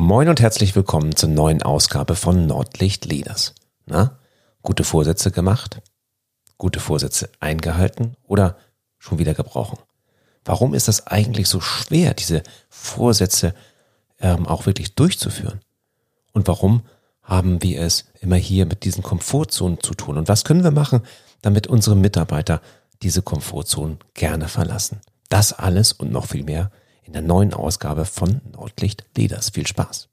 Moin und herzlich willkommen zur neuen Ausgabe von Nordlicht Leaders. Na, gute Vorsätze gemacht? Gute Vorsätze eingehalten oder schon wieder gebrochen? Warum ist das eigentlich so schwer, diese Vorsätze ähm, auch wirklich durchzuführen? Und warum haben wir es immer hier mit diesen Komfortzonen zu tun? Und was können wir machen, damit unsere Mitarbeiter diese Komfortzonen gerne verlassen? Das alles und noch viel mehr in der neuen Ausgabe von Nordlicht Leaders. Viel Spaß!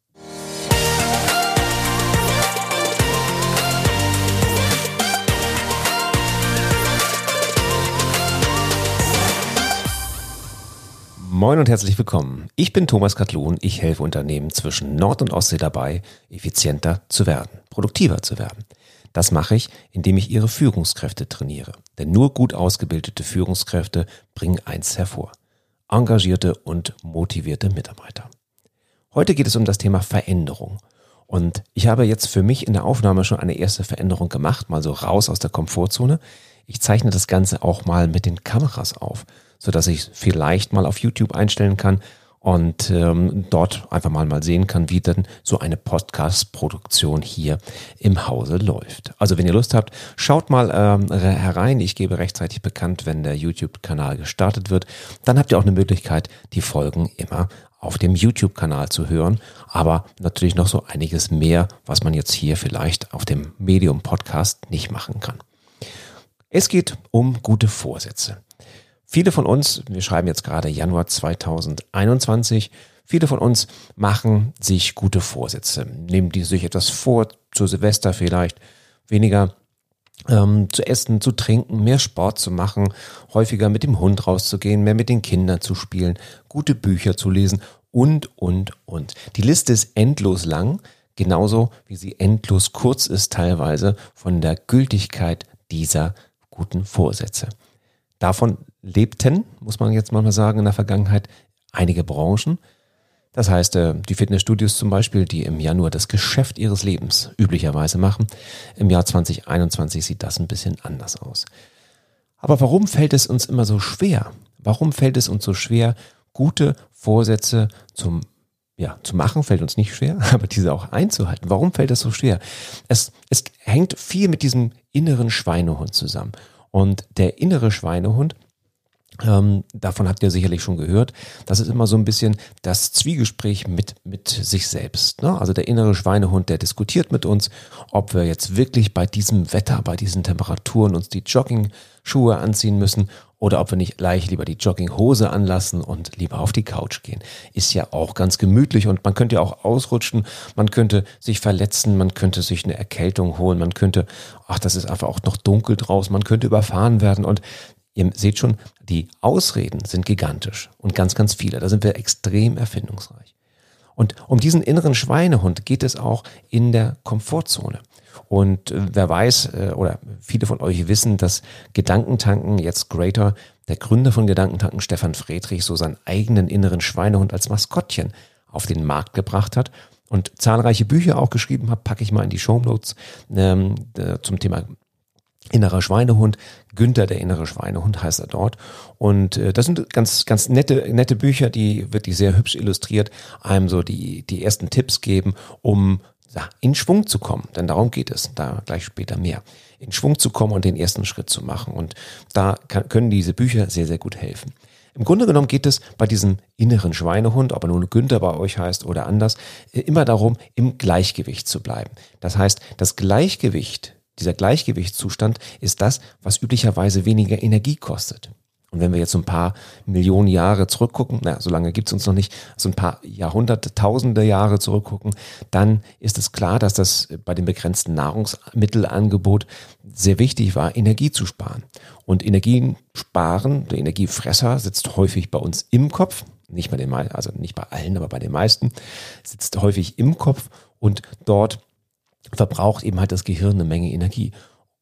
Moin und herzlich willkommen. Ich bin Thomas Katlun. Ich helfe Unternehmen zwischen Nord- und Ostsee dabei, effizienter zu werden, produktiver zu werden. Das mache ich, indem ich ihre Führungskräfte trainiere. Denn nur gut ausgebildete Führungskräfte bringen eins hervor – engagierte und motivierte Mitarbeiter. Heute geht es um das Thema Veränderung. Und ich habe jetzt für mich in der Aufnahme schon eine erste Veränderung gemacht, mal so raus aus der Komfortzone. Ich zeichne das Ganze auch mal mit den Kameras auf, so dass ich vielleicht mal auf YouTube einstellen kann, und ähm, dort einfach mal mal sehen kann, wie denn so eine Podcast-Produktion hier im Hause läuft. Also wenn ihr Lust habt, schaut mal ähm, herein. Ich gebe rechtzeitig bekannt, wenn der YouTube-Kanal gestartet wird. Dann habt ihr auch eine Möglichkeit, die Folgen immer auf dem YouTube-Kanal zu hören, aber natürlich noch so einiges mehr, was man jetzt hier vielleicht auf dem Medium-Podcast nicht machen kann. Es geht um gute Vorsätze. Viele von uns, wir schreiben jetzt gerade Januar 2021, viele von uns machen sich gute Vorsätze, nehmen die sich etwas vor, zu Silvester vielleicht, weniger ähm, zu essen, zu trinken, mehr Sport zu machen, häufiger mit dem Hund rauszugehen, mehr mit den Kindern zu spielen, gute Bücher zu lesen und, und, und. Die Liste ist endlos lang, genauso wie sie endlos kurz ist teilweise von der Gültigkeit dieser guten Vorsätze. Davon lebten, muss man jetzt mal sagen, in der Vergangenheit einige Branchen. Das heißt, äh, die Fitnessstudios zum Beispiel, die im Januar das Geschäft ihres Lebens üblicherweise machen, im Jahr 2021 sieht das ein bisschen anders aus. Aber warum fällt es uns immer so schwer? Warum fällt es uns so schwer, gute Vorsätze zum ja, zu machen fällt uns nicht schwer, aber diese auch einzuhalten. Warum fällt das so schwer? Es, es hängt viel mit diesem inneren Schweinehund zusammen. Und der innere Schweinehund, ähm, davon habt ihr sicherlich schon gehört. Das ist immer so ein bisschen das Zwiegespräch mit, mit sich selbst. Ne? Also der innere Schweinehund, der diskutiert mit uns, ob wir jetzt wirklich bei diesem Wetter, bei diesen Temperaturen uns die Jogging-Schuhe anziehen müssen oder ob wir nicht gleich lieber die Jogginghose anlassen und lieber auf die Couch gehen. Ist ja auch ganz gemütlich und man könnte ja auch ausrutschen, man könnte sich verletzen, man könnte sich eine Erkältung holen, man könnte, ach, das ist einfach auch noch dunkel draußen, man könnte überfahren werden und Ihr seht schon, die Ausreden sind gigantisch und ganz, ganz viele. Da sind wir extrem erfindungsreich. Und um diesen inneren Schweinehund geht es auch in der Komfortzone. Und äh, wer weiß, äh, oder viele von euch wissen, dass Gedankentanken jetzt Greater, der Gründer von Gedankentanken, Stefan Friedrich, so seinen eigenen inneren Schweinehund als Maskottchen auf den Markt gebracht hat und zahlreiche Bücher auch geschrieben hat, packe ich mal in die Show Notes ähm, zum Thema Innerer Schweinehund, Günther, der innere Schweinehund heißt er dort. Und äh, das sind ganz, ganz nette, nette Bücher, die wirklich sehr hübsch illustriert, einem so die, die ersten Tipps geben, um ja, in Schwung zu kommen. Denn darum geht es, da gleich später mehr. In Schwung zu kommen und den ersten Schritt zu machen. Und da kann, können diese Bücher sehr, sehr gut helfen. Im Grunde genommen geht es bei diesem inneren Schweinehund, ob er nun Günther bei euch heißt oder anders, äh, immer darum, im Gleichgewicht zu bleiben. Das heißt, das Gleichgewicht dieser Gleichgewichtszustand ist das, was üblicherweise weniger Energie kostet. Und wenn wir jetzt so ein paar Millionen Jahre zurückgucken, na, so lange gibt's uns noch nicht, so ein paar Jahrhunderte, tausende Jahre zurückgucken, dann ist es klar, dass das bei dem begrenzten Nahrungsmittelangebot sehr wichtig war, Energie zu sparen. Und Energien sparen, der Energiefresser sitzt häufig bei uns im Kopf, nicht bei den also nicht bei allen, aber bei den meisten, sitzt häufig im Kopf und dort verbraucht eben halt das Gehirn eine Menge Energie.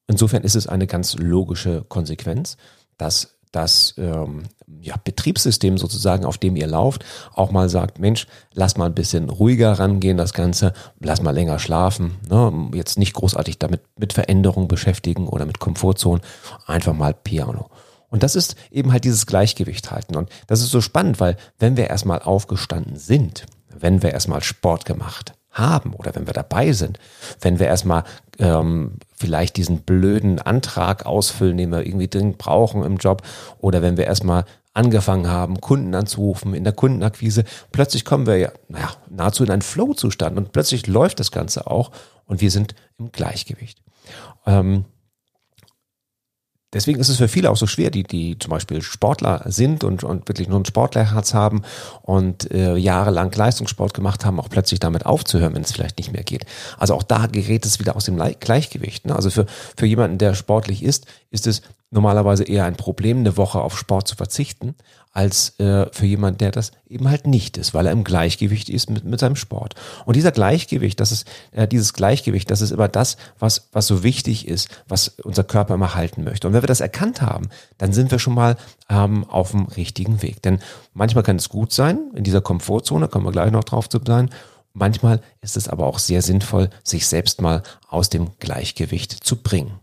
Insofern ist es eine ganz logische Konsequenz, dass das ähm, ja, Betriebssystem sozusagen, auf dem ihr lauft, auch mal sagt, Mensch, lass mal ein bisschen ruhiger rangehen, das Ganze, lass mal länger schlafen, ne? jetzt nicht großartig damit mit Veränderung beschäftigen oder mit Komfortzone, einfach mal Piano. Und das ist eben halt dieses Gleichgewicht halten. Und das ist so spannend, weil wenn wir erstmal aufgestanden sind, wenn wir erstmal Sport gemacht haben oder wenn wir dabei sind, wenn wir erstmal ähm, vielleicht diesen blöden Antrag ausfüllen, den wir irgendwie dringend brauchen im Job oder wenn wir erstmal angefangen haben, Kunden anzurufen in der Kundenakquise, plötzlich kommen wir ja naja, nahezu in einen Flow-Zustand und plötzlich läuft das Ganze auch und wir sind im Gleichgewicht. Ähm, Deswegen ist es für viele auch so schwer, die, die zum Beispiel Sportler sind und, und wirklich nur ein Sportlerherz haben und äh, jahrelang Leistungssport gemacht haben, auch plötzlich damit aufzuhören, wenn es vielleicht nicht mehr geht. Also auch da gerät es wieder aus dem Gleichgewicht. Ne? Also für, für jemanden, der sportlich ist, ist es normalerweise eher ein Problem, eine Woche auf Sport zu verzichten, als äh, für jemanden, der das eben halt nicht ist, weil er im Gleichgewicht ist mit, mit seinem Sport. Und dieser Gleichgewicht, das ist, äh, dieses Gleichgewicht, das ist immer das, was, was so wichtig ist, was unser Körper immer halten möchte. Und wenn wir das erkannt haben, dann sind wir schon mal ähm, auf dem richtigen Weg. Denn manchmal kann es gut sein, in dieser Komfortzone, kommen wir gleich noch drauf zu sein, Manchmal ist es aber auch sehr sinnvoll, sich selbst mal aus dem Gleichgewicht zu bringen.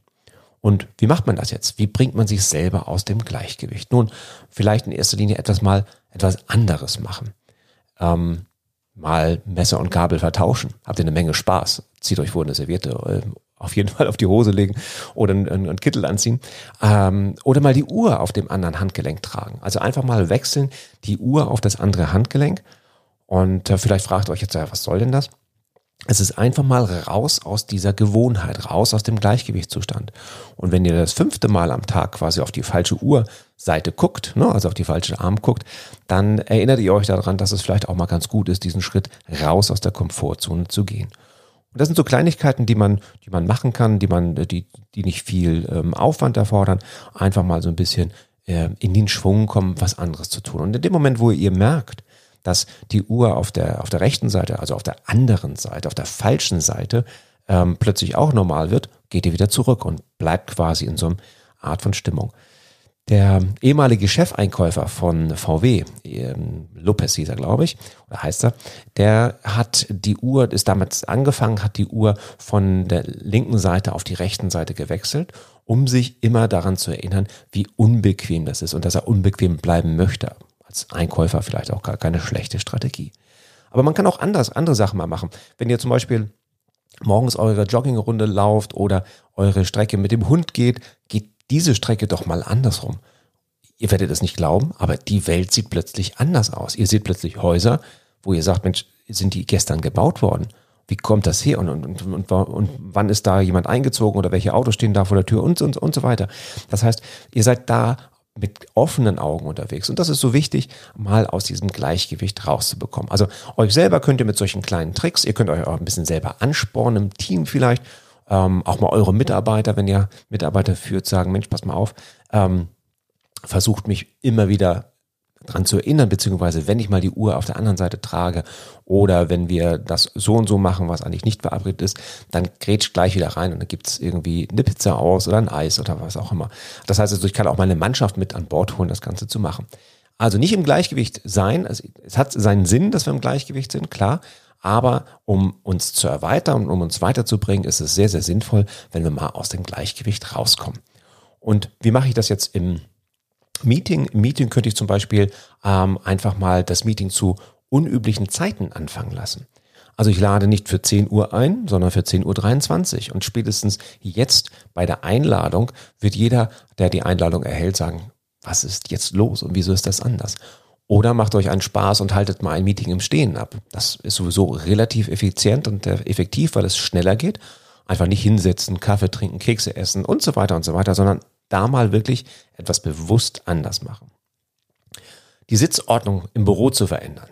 Und wie macht man das jetzt? Wie bringt man sich selber aus dem Gleichgewicht? Nun, vielleicht in erster Linie etwas mal etwas anderes machen. Ähm, mal Messer und Gabel vertauschen. Habt ihr eine Menge Spaß. Zieht euch wohl eine Serviette äh, auf jeden Fall auf die Hose legen oder einen, einen Kittel anziehen. Ähm, oder mal die Uhr auf dem anderen Handgelenk tragen. Also einfach mal wechseln die Uhr auf das andere Handgelenk. Und äh, vielleicht fragt euch jetzt, ja, was soll denn das? Es ist einfach mal raus aus dieser Gewohnheit, raus aus dem Gleichgewichtszustand. Und wenn ihr das fünfte Mal am Tag quasi auf die falsche Uhrseite guckt, ne, also auf die falsche Arm guckt, dann erinnert ihr euch daran, dass es vielleicht auch mal ganz gut ist, diesen Schritt raus aus der Komfortzone zu gehen. Und das sind so Kleinigkeiten, die man, die man machen kann, die man, die, die nicht viel ähm, Aufwand erfordern, einfach mal so ein bisschen äh, in den Schwung kommen, was anderes zu tun. Und in dem Moment, wo ihr merkt, dass die Uhr auf der, auf der rechten Seite, also auf der anderen Seite, auf der falschen Seite, ähm, plötzlich auch normal wird, geht ihr wieder zurück und bleibt quasi in so einer Art von Stimmung. Der ehemalige Chefeinkäufer von VW, ähm, Lopez hieß er, glaube ich, oder heißt er, der hat die Uhr, ist damals angefangen, hat die Uhr von der linken Seite auf die rechten Seite gewechselt, um sich immer daran zu erinnern, wie unbequem das ist und dass er unbequem bleiben möchte als Einkäufer vielleicht auch gar keine schlechte Strategie. Aber man kann auch anders, andere Sachen mal machen. Wenn ihr zum Beispiel morgens eure Joggingrunde lauft oder eure Strecke mit dem Hund geht, geht diese Strecke doch mal andersrum. Ihr werdet es nicht glauben, aber die Welt sieht plötzlich anders aus. Ihr seht plötzlich Häuser, wo ihr sagt, Mensch, sind die gestern gebaut worden? Wie kommt das her? Und, und, und, und, wann ist da jemand eingezogen oder welche Autos stehen da vor der Tür und, und, und so weiter. Das heißt, ihr seid da mit offenen Augen unterwegs. Und das ist so wichtig, mal aus diesem Gleichgewicht rauszubekommen. Also euch selber könnt ihr mit solchen kleinen Tricks, ihr könnt euch auch ein bisschen selber anspornen im Team vielleicht, ähm, auch mal eure Mitarbeiter, wenn ihr Mitarbeiter führt, sagen, Mensch, pass mal auf, ähm, versucht mich immer wieder dran zu erinnern, beziehungsweise wenn ich mal die Uhr auf der anderen Seite trage oder wenn wir das so und so machen, was eigentlich nicht verabredet ist, dann grätscht gleich wieder rein und dann gibt's irgendwie eine Pizza aus oder ein Eis oder was auch immer. Das heißt also, ich kann auch meine Mannschaft mit an Bord holen, das Ganze zu machen. Also nicht im Gleichgewicht sein, also es hat seinen Sinn, dass wir im Gleichgewicht sind, klar, aber um uns zu erweitern und um uns weiterzubringen, ist es sehr, sehr sinnvoll, wenn wir mal aus dem Gleichgewicht rauskommen. Und wie mache ich das jetzt im Meeting. Meeting könnte ich zum Beispiel ähm, einfach mal das Meeting zu unüblichen Zeiten anfangen lassen. Also ich lade nicht für 10 Uhr ein, sondern für 10.23 Uhr. Und spätestens jetzt bei der Einladung wird jeder, der die Einladung erhält, sagen, was ist jetzt los und wieso ist das anders? Oder macht euch einen Spaß und haltet mal ein Meeting im Stehen ab. Das ist sowieso relativ effizient und effektiv, weil es schneller geht. Einfach nicht hinsetzen, Kaffee trinken, Kekse essen und so weiter und so weiter, sondern da mal wirklich etwas bewusst anders machen. Die Sitzordnung im Büro zu verändern.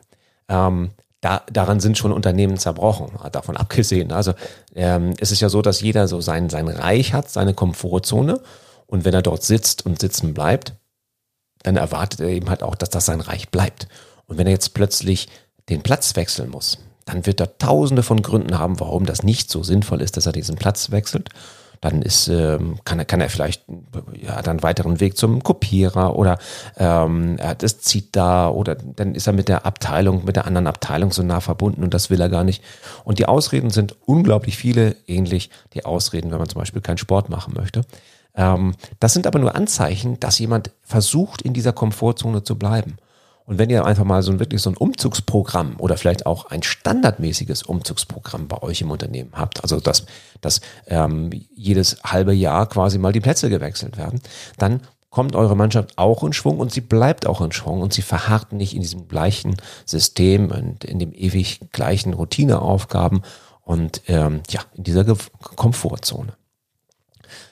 Ähm, da, daran sind schon Unternehmen zerbrochen, davon abgesehen. Also ähm, es ist ja so, dass jeder so sein, sein Reich hat, seine Komfortzone. Und wenn er dort sitzt und sitzen bleibt, dann erwartet er eben halt auch, dass das sein Reich bleibt. Und wenn er jetzt plötzlich den Platz wechseln muss, dann wird er tausende von Gründen haben, warum das nicht so sinnvoll ist, dass er diesen Platz wechselt dann ist, ähm, kann, er, kann er vielleicht ja, dann weiteren Weg zum Kopierer oder ähm, er hat es zieht da oder dann ist er mit der Abteilung, mit der anderen Abteilung so nah verbunden und das will er gar nicht. Und die Ausreden sind unglaublich viele, ähnlich die Ausreden, wenn man zum Beispiel keinen Sport machen möchte. Ähm, das sind aber nur Anzeichen, dass jemand versucht, in dieser Komfortzone zu bleiben. Und wenn ihr einfach mal so ein wirklich so ein Umzugsprogramm oder vielleicht auch ein standardmäßiges Umzugsprogramm bei euch im Unternehmen habt, also dass, dass ähm, jedes halbe Jahr quasi mal die Plätze gewechselt werden, dann kommt eure Mannschaft auch in Schwung und sie bleibt auch in Schwung und sie verharrt nicht in diesem gleichen System und in dem ewig gleichen Routineaufgaben und ähm, ja, in dieser Komfortzone.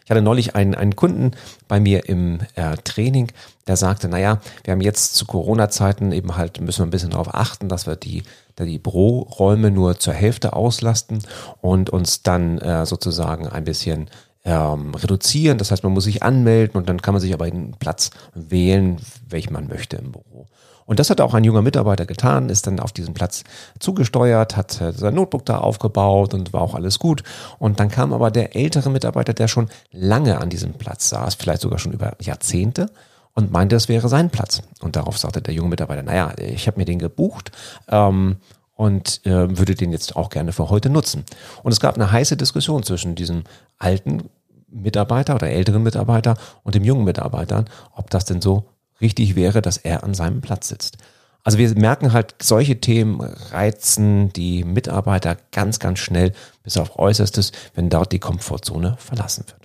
Ich hatte neulich einen, einen Kunden bei mir im äh, Training, der sagte, naja, wir haben jetzt zu Corona-Zeiten eben halt, müssen wir ein bisschen darauf achten, dass wir die, die Büroräume nur zur Hälfte auslasten und uns dann äh, sozusagen ein bisschen ähm, reduzieren. Das heißt, man muss sich anmelden und dann kann man sich aber einen Platz wählen, welchen man möchte im Büro. Und das hat auch ein junger Mitarbeiter getan, ist dann auf diesen Platz zugesteuert, hat äh, sein Notebook da aufgebaut und war auch alles gut. Und dann kam aber der ältere Mitarbeiter, der schon lange an diesem Platz saß, vielleicht sogar schon über Jahrzehnte und meinte, es wäre sein Platz. Und darauf sagte der junge Mitarbeiter, naja, ich habe mir den gebucht ähm, und äh, würde den jetzt auch gerne für heute nutzen. Und es gab eine heiße Diskussion zwischen diesem alten Mitarbeiter oder älteren Mitarbeiter und dem jungen Mitarbeiter, ob das denn so richtig wäre, dass er an seinem Platz sitzt. Also wir merken halt, solche Themen reizen die Mitarbeiter ganz, ganz schnell bis auf Äußerstes, wenn dort die Komfortzone verlassen wird.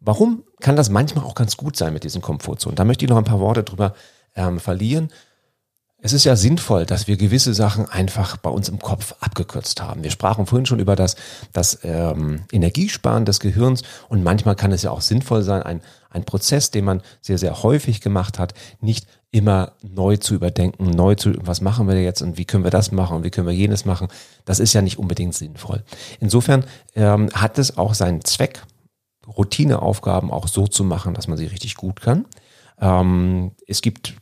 Warum kann das manchmal auch ganz gut sein mit diesen Komfortzonen? Da möchte ich noch ein paar Worte drüber ähm, verlieren. Es ist ja sinnvoll, dass wir gewisse Sachen einfach bei uns im Kopf abgekürzt haben. Wir sprachen vorhin schon über das, das ähm, Energiesparen des Gehirns und manchmal kann es ja auch sinnvoll sein, ein, ein Prozess, den man sehr, sehr häufig gemacht hat, nicht immer neu zu überdenken, neu zu, was machen wir jetzt und wie können wir das machen und wie können wir jenes machen. Das ist ja nicht unbedingt sinnvoll. Insofern ähm, hat es auch seinen Zweck, Routineaufgaben auch so zu machen, dass man sie richtig gut kann. Ähm, es gibt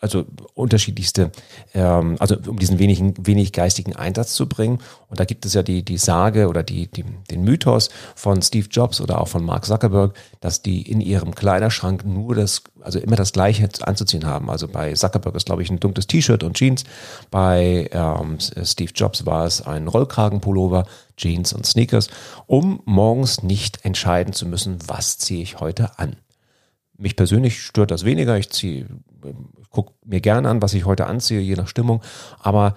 also unterschiedlichste, ähm, also um diesen wenigen, wenig geistigen Einsatz zu bringen. Und da gibt es ja die, die Sage oder die, die, den Mythos von Steve Jobs oder auch von Mark Zuckerberg, dass die in ihrem Kleiderschrank nur das, also immer das Gleiche anzuziehen haben. Also bei Zuckerberg ist, glaube ich, ein dunkles T-Shirt und Jeans. Bei ähm, Steve Jobs war es ein Rollkragenpullover, Jeans und Sneakers, um morgens nicht entscheiden zu müssen, was ziehe ich heute an. Mich persönlich stört das weniger. Ich ziehe, gucke mir gerne an, was ich heute anziehe, je nach Stimmung. Aber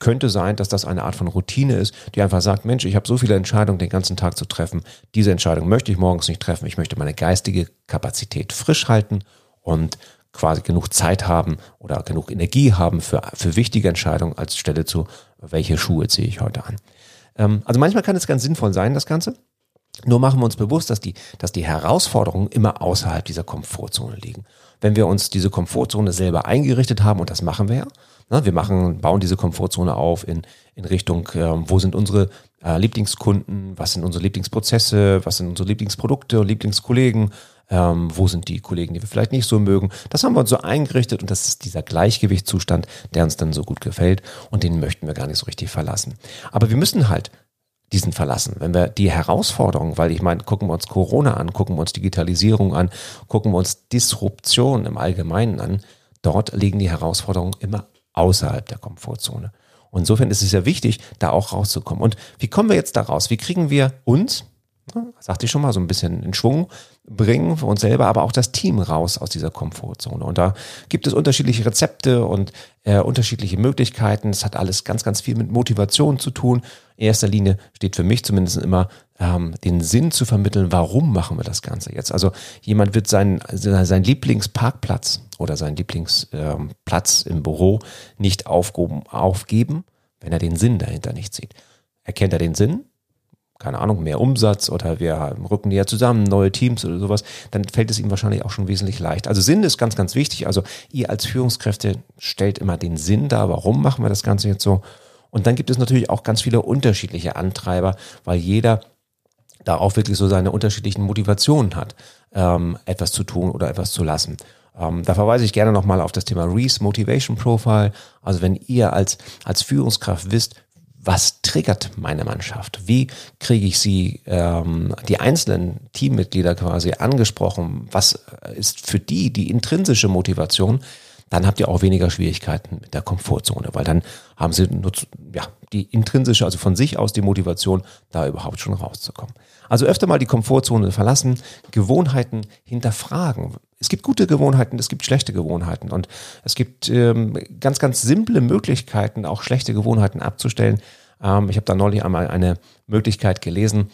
könnte sein, dass das eine Art von Routine ist, die einfach sagt, Mensch, ich habe so viele Entscheidungen den ganzen Tag zu treffen. Diese Entscheidung möchte ich morgens nicht treffen. Ich möchte meine geistige Kapazität frisch halten und quasi genug Zeit haben oder genug Energie haben für, für wichtige Entscheidungen als Stelle zu, welche Schuhe ziehe ich heute an. Ähm, also manchmal kann es ganz sinnvoll sein, das Ganze. Nur machen wir uns bewusst, dass die, dass die Herausforderungen immer außerhalb dieser Komfortzone liegen. Wenn wir uns diese Komfortzone selber eingerichtet haben, und das machen wir ja, ne, wir machen, bauen diese Komfortzone auf in, in Richtung, äh, wo sind unsere äh, Lieblingskunden, was sind unsere Lieblingsprozesse, was sind unsere Lieblingsprodukte und Lieblingskollegen, ähm, wo sind die Kollegen, die wir vielleicht nicht so mögen. Das haben wir uns so eingerichtet und das ist dieser Gleichgewichtszustand, der uns dann so gut gefällt und den möchten wir gar nicht so richtig verlassen. Aber wir müssen halt diesen verlassen. Wenn wir die Herausforderungen, weil ich meine, gucken wir uns Corona an, gucken wir uns Digitalisierung an, gucken wir uns Disruption im Allgemeinen an, dort liegen die Herausforderungen immer außerhalb der Komfortzone. Und insofern ist es ja wichtig, da auch rauszukommen. Und wie kommen wir jetzt da raus? Wie kriegen wir uns, sagte ich schon mal, so ein bisschen in Schwung bringen für uns selber, aber auch das Team raus aus dieser Komfortzone. Und da gibt es unterschiedliche Rezepte und äh, unterschiedliche Möglichkeiten. Es hat alles ganz, ganz viel mit Motivation zu tun. In erster Linie steht für mich zumindest immer ähm, den Sinn zu vermitteln, warum machen wir das Ganze jetzt. Also jemand wird seinen, seinen Lieblingsparkplatz oder seinen Lieblingsplatz ähm, im Büro nicht aufgeben, aufgeben, wenn er den Sinn dahinter nicht sieht. Erkennt er den Sinn, keine Ahnung, mehr Umsatz oder wir rücken näher zusammen, neue Teams oder sowas, dann fällt es ihm wahrscheinlich auch schon wesentlich leicht. Also Sinn ist ganz, ganz wichtig. Also ihr als Führungskräfte stellt immer den Sinn da, warum machen wir das Ganze jetzt so. Und dann gibt es natürlich auch ganz viele unterschiedliche Antreiber, weil jeder da auch wirklich so seine unterschiedlichen Motivationen hat, ähm, etwas zu tun oder etwas zu lassen. Ähm, da verweise ich gerne nochmal auf das Thema Reese Motivation Profile. Also wenn ihr als, als Führungskraft wisst, was triggert meine Mannschaft? Wie kriege ich sie, ähm, die einzelnen Teammitglieder quasi angesprochen? Was ist für die die intrinsische Motivation? Dann habt ihr auch weniger Schwierigkeiten mit der Komfortzone, weil dann haben sie ja, die intrinsische, also von sich aus die Motivation, da überhaupt schon rauszukommen. Also öfter mal die Komfortzone verlassen, Gewohnheiten hinterfragen. Es gibt gute Gewohnheiten, es gibt schlechte Gewohnheiten und es gibt ähm, ganz, ganz simple Möglichkeiten, auch schlechte Gewohnheiten abzustellen. Ähm, ich habe da neulich einmal eine Möglichkeit gelesen,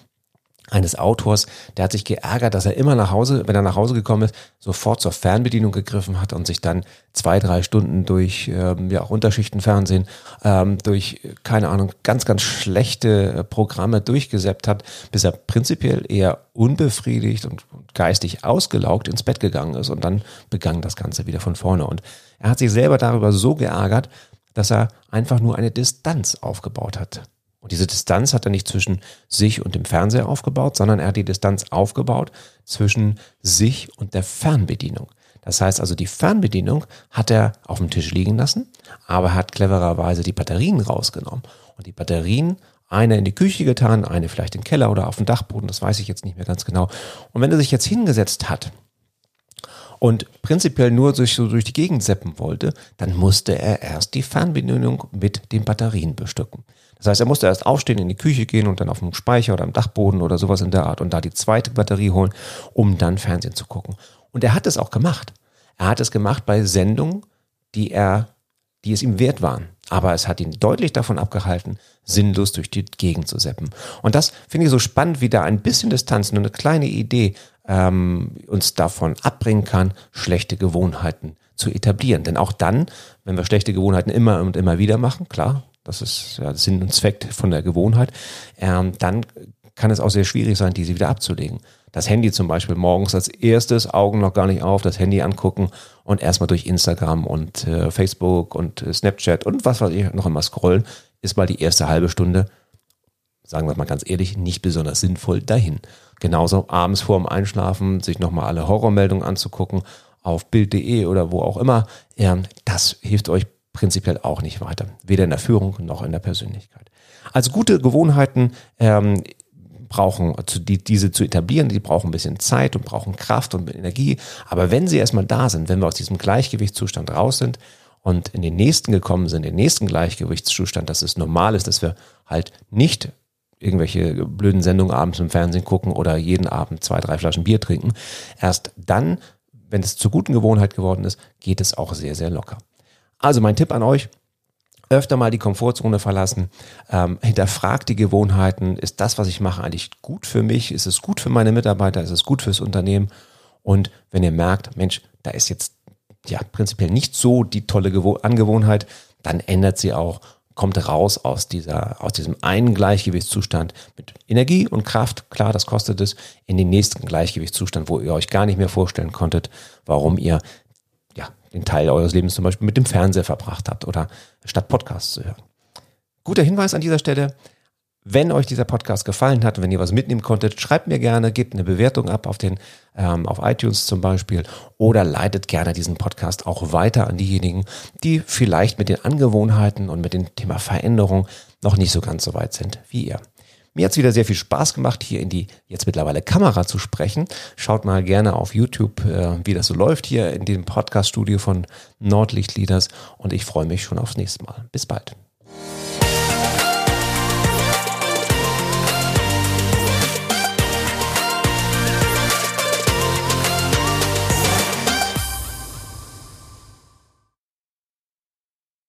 eines Autors, der hat sich geärgert, dass er immer nach Hause, wenn er nach Hause gekommen ist, sofort zur Fernbedienung gegriffen hat und sich dann zwei, drei Stunden durch ähm, ja auch Unterschichtenfernsehen, ähm, durch, keine Ahnung, ganz, ganz schlechte äh, Programme durchgesäppt hat, bis er prinzipiell eher unbefriedigt und geistig ausgelaugt ins Bett gegangen ist und dann begann das Ganze wieder von vorne. Und er hat sich selber darüber so geärgert, dass er einfach nur eine Distanz aufgebaut hat und diese Distanz hat er nicht zwischen sich und dem Fernseher aufgebaut, sondern er hat die Distanz aufgebaut zwischen sich und der Fernbedienung. Das heißt also, die Fernbedienung hat er auf dem Tisch liegen lassen, aber hat clevererweise die Batterien rausgenommen. Und die Batterien, eine in die Küche getan, eine vielleicht den Keller oder auf den Dachboden, das weiß ich jetzt nicht mehr ganz genau. Und wenn er sich jetzt hingesetzt hat und prinzipiell nur durch, so durch die Gegend seppen wollte, dann musste er erst die Fernbedienung mit den Batterien bestücken. Das heißt, er musste erst aufstehen, in die Küche gehen und dann auf dem Speicher oder am Dachboden oder sowas in der Art und da die zweite Batterie holen, um dann Fernsehen zu gucken. Und er hat es auch gemacht. Er hat es gemacht bei Sendungen, die er, die es ihm wert waren. Aber es hat ihn deutlich davon abgehalten, sinnlos durch die Gegend zu seppen. Und das finde ich so spannend, wie da ein bisschen Distanz, nur eine kleine Idee ähm, uns davon abbringen kann, schlechte Gewohnheiten zu etablieren. Denn auch dann, wenn wir schlechte Gewohnheiten immer und immer wieder machen, klar, das ist ja Sinn und Zweck von der Gewohnheit, ähm, dann kann es auch sehr schwierig sein, diese wieder abzulegen. Das Handy zum Beispiel morgens als erstes, Augen noch gar nicht auf, das Handy angucken und erstmal durch Instagram und äh, Facebook und äh, Snapchat und was weiß ich noch immer scrollen, ist mal die erste halbe Stunde, sagen wir mal ganz ehrlich, nicht besonders sinnvoll dahin. Genauso abends vorm Einschlafen sich nochmal alle Horrormeldungen anzugucken auf Bild.de oder wo auch immer. Ähm, das hilft euch prinzipiell auch nicht weiter. Weder in der Führung noch in der Persönlichkeit. Also gute Gewohnheiten ähm, brauchen, die, diese zu etablieren, die brauchen ein bisschen Zeit und brauchen Kraft und Energie. Aber wenn sie erstmal da sind, wenn wir aus diesem Gleichgewichtszustand raus sind und in den nächsten gekommen sind, den nächsten Gleichgewichtszustand, dass es normal ist, dass wir halt nicht irgendwelche blöden Sendungen abends im Fernsehen gucken oder jeden Abend zwei, drei Flaschen Bier trinken. Erst dann, wenn es zur guten Gewohnheit geworden ist, geht es auch sehr, sehr locker. Also mein Tipp an euch, öfter mal die Komfortzone verlassen, ähm, hinterfragt die Gewohnheiten, ist das, was ich mache, eigentlich gut für mich, ist es gut für meine Mitarbeiter, ist es gut fürs Unternehmen? Und wenn ihr merkt, Mensch, da ist jetzt ja prinzipiell nicht so die tolle Gewo Angewohnheit, dann ändert sie auch, kommt raus aus dieser, aus diesem einen Gleichgewichtszustand mit Energie und Kraft, klar, das kostet es, in den nächsten Gleichgewichtszustand, wo ihr euch gar nicht mehr vorstellen konntet, warum ihr den Teil eures Lebens zum Beispiel mit dem Fernseher verbracht habt oder statt Podcasts zu hören. Guter Hinweis an dieser Stelle. Wenn euch dieser Podcast gefallen hat wenn ihr was mitnehmen konntet, schreibt mir gerne, gebt eine Bewertung ab auf den ähm, auf iTunes zum Beispiel oder leitet gerne diesen Podcast auch weiter an diejenigen, die vielleicht mit den Angewohnheiten und mit dem Thema Veränderung noch nicht so ganz so weit sind wie ihr. Mir hat es wieder sehr viel Spaß gemacht, hier in die jetzt mittlerweile Kamera zu sprechen. Schaut mal gerne auf YouTube, äh, wie das so läuft hier in dem Podcast-Studio von Nordlicht Leaders und ich freue mich schon aufs nächste Mal. Bis bald.